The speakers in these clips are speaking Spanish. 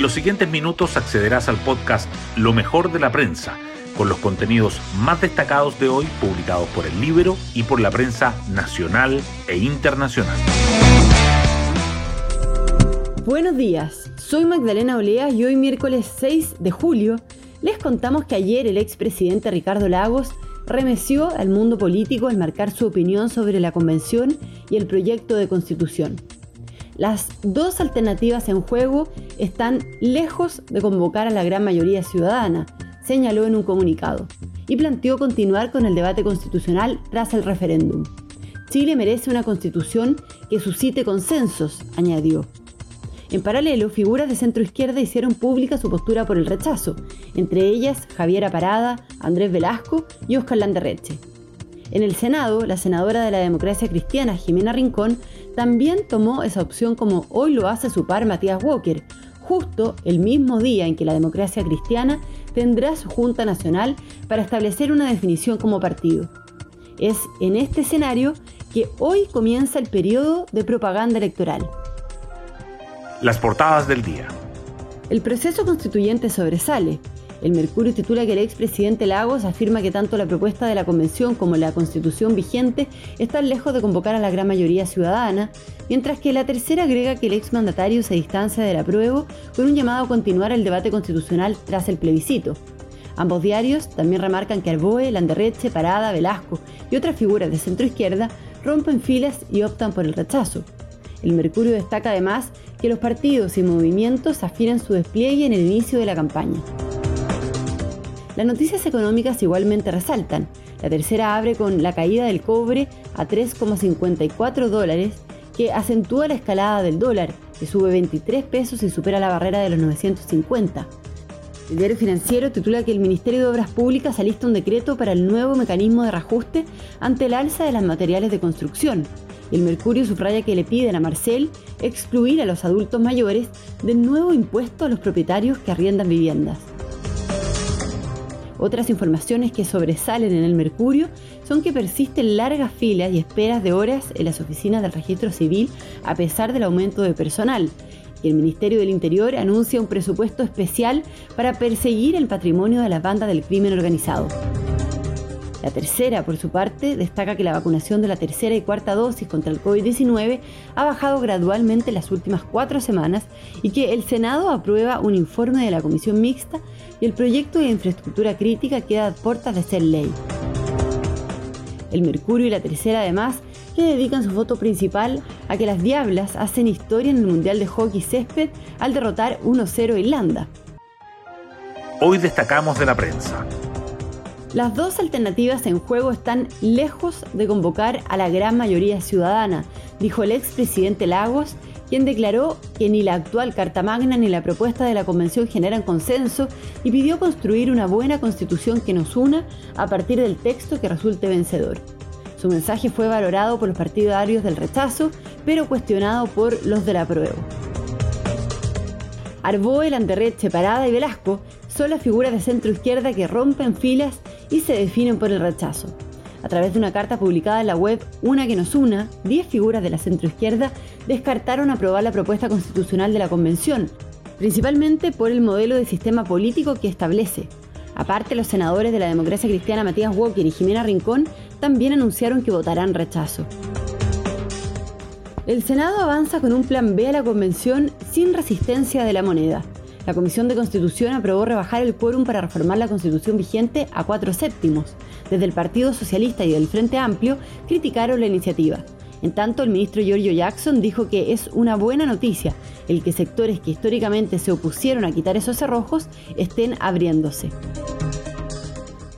En los siguientes minutos accederás al podcast Lo mejor de la prensa, con los contenidos más destacados de hoy publicados por el libro y por la prensa nacional e internacional. Buenos días, soy Magdalena Olea y hoy miércoles 6 de julio les contamos que ayer el expresidente Ricardo Lagos remeció al mundo político al marcar su opinión sobre la convención y el proyecto de constitución. Las dos alternativas en juego están lejos de convocar a la gran mayoría ciudadana, señaló en un comunicado, y planteó continuar con el debate constitucional tras el referéndum. Chile merece una constitución que suscite consensos, añadió. En paralelo, figuras de centro izquierda hicieron pública su postura por el rechazo, entre ellas Javiera Parada, Andrés Velasco y Oscar Landerreche. En el Senado, la senadora de la democracia cristiana, Jimena Rincón, también tomó esa opción como hoy lo hace su par Matías Walker, justo el mismo día en que la democracia cristiana tendrá su Junta Nacional para establecer una definición como partido. Es en este escenario que hoy comienza el periodo de propaganda electoral. Las portadas del día. El proceso constituyente sobresale. El Mercurio titula que el expresidente Lagos afirma que tanto la propuesta de la Convención como la Constitución vigente están lejos de convocar a la gran mayoría ciudadana, mientras que la tercera agrega que el exmandatario se distancia del apruebo con un llamado a continuar el debate constitucional tras el plebiscito. Ambos diarios también remarcan que Arboe, Landerreche, Parada, Velasco y otras figuras de centro izquierda rompen filas y optan por el rechazo. El Mercurio destaca además que los partidos y movimientos afinan su despliegue en el inicio de la campaña. Las noticias económicas igualmente resaltan. La tercera abre con la caída del cobre a 3,54 dólares, que acentúa la escalada del dólar, que sube 23 pesos y supera la barrera de los 950. El diario financiero titula que el Ministerio de Obras Públicas alista un decreto para el nuevo mecanismo de reajuste ante el alza de los materiales de construcción. El Mercurio subraya que le piden a Marcel excluir a los adultos mayores del nuevo impuesto a los propietarios que arriendan viviendas. Otras informaciones que sobresalen en el Mercurio son que persisten largas filas y esperas de horas en las oficinas del registro civil a pesar del aumento de personal. Y el Ministerio del Interior anuncia un presupuesto especial para perseguir el patrimonio de las bandas del crimen organizado. La tercera, por su parte, destaca que la vacunación de la tercera y cuarta dosis contra el COVID-19 ha bajado gradualmente en las últimas cuatro semanas y que el Senado aprueba un informe de la Comisión Mixta y el proyecto de infraestructura crítica queda a puertas de ser ley. El Mercurio y la tercera, además, le dedican su foto principal a que las Diablas hacen historia en el Mundial de Hockey Césped al derrotar 1-0 a Irlanda. Hoy destacamos de la prensa. Las dos alternativas en juego están lejos de convocar a la gran mayoría ciudadana, dijo el expresidente Lagos, quien declaró que ni la actual Carta Magna ni la propuesta de la Convención generan consenso y pidió construir una buena constitución que nos una a partir del texto que resulte vencedor. Su mensaje fue valorado por los partidarios del rechazo, pero cuestionado por los del apruebo. Arboe, Landerreche, Parada y Velasco las figuras de centro izquierda que rompen filas y se definen por el rechazo. A través de una carta publicada en la web Una que nos una, 10 figuras de la centroizquierda descartaron aprobar la propuesta constitucional de la Convención, principalmente por el modelo de sistema político que establece. Aparte, los senadores de la democracia cristiana Matías Walker y Jimena Rincón también anunciaron que votarán rechazo. El Senado avanza con un plan B a la Convención sin resistencia de la moneda la Comisión de Constitución aprobó rebajar el quórum para reformar la Constitución vigente a cuatro séptimos. Desde el Partido Socialista y del Frente Amplio criticaron la iniciativa. En tanto, el ministro Giorgio Jackson dijo que es una buena noticia el que sectores que históricamente se opusieron a quitar esos cerrojos estén abriéndose.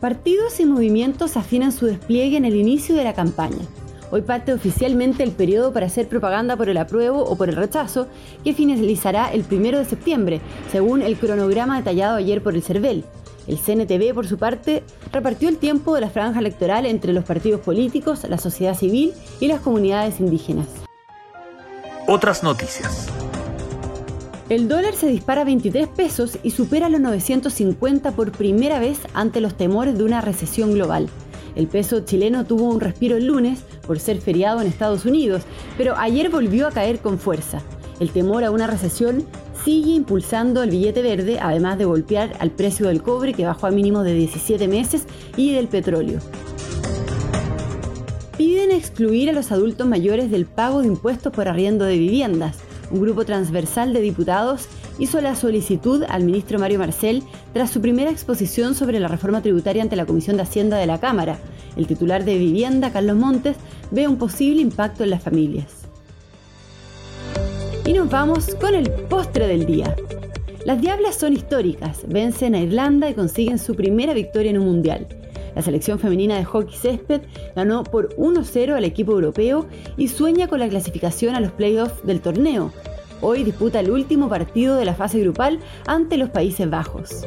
Partidos y movimientos afinan su despliegue en el inicio de la campaña. Hoy parte oficialmente el periodo para hacer propaganda por el apruebo o por el rechazo, que finalizará el 1 de septiembre, según el cronograma detallado ayer por el CERVEL. El CNTV, por su parte, repartió el tiempo de la franja electoral entre los partidos políticos, la sociedad civil y las comunidades indígenas. Otras noticias. El dólar se dispara a 23 pesos y supera los 950 por primera vez ante los temores de una recesión global. El peso chileno tuvo un respiro el lunes por ser feriado en Estados Unidos, pero ayer volvió a caer con fuerza. El temor a una recesión sigue impulsando el billete verde, además de golpear al precio del cobre que bajó a mínimo de 17 meses y del petróleo. Piden excluir a los adultos mayores del pago de impuestos por arriendo de viviendas. Un grupo transversal de diputados hizo la solicitud al ministro Mario Marcel tras su primera exposición sobre la reforma tributaria ante la Comisión de Hacienda de la Cámara. El titular de Vivienda, Carlos Montes, ve un posible impacto en las familias. Y nos vamos con el postre del día. Las Diablas son históricas, vencen a Irlanda y consiguen su primera victoria en un mundial. La selección femenina de hockey césped ganó por 1-0 al equipo europeo y sueña con la clasificación a los playoffs del torneo. Hoy disputa el último partido de la fase grupal ante los Países Bajos.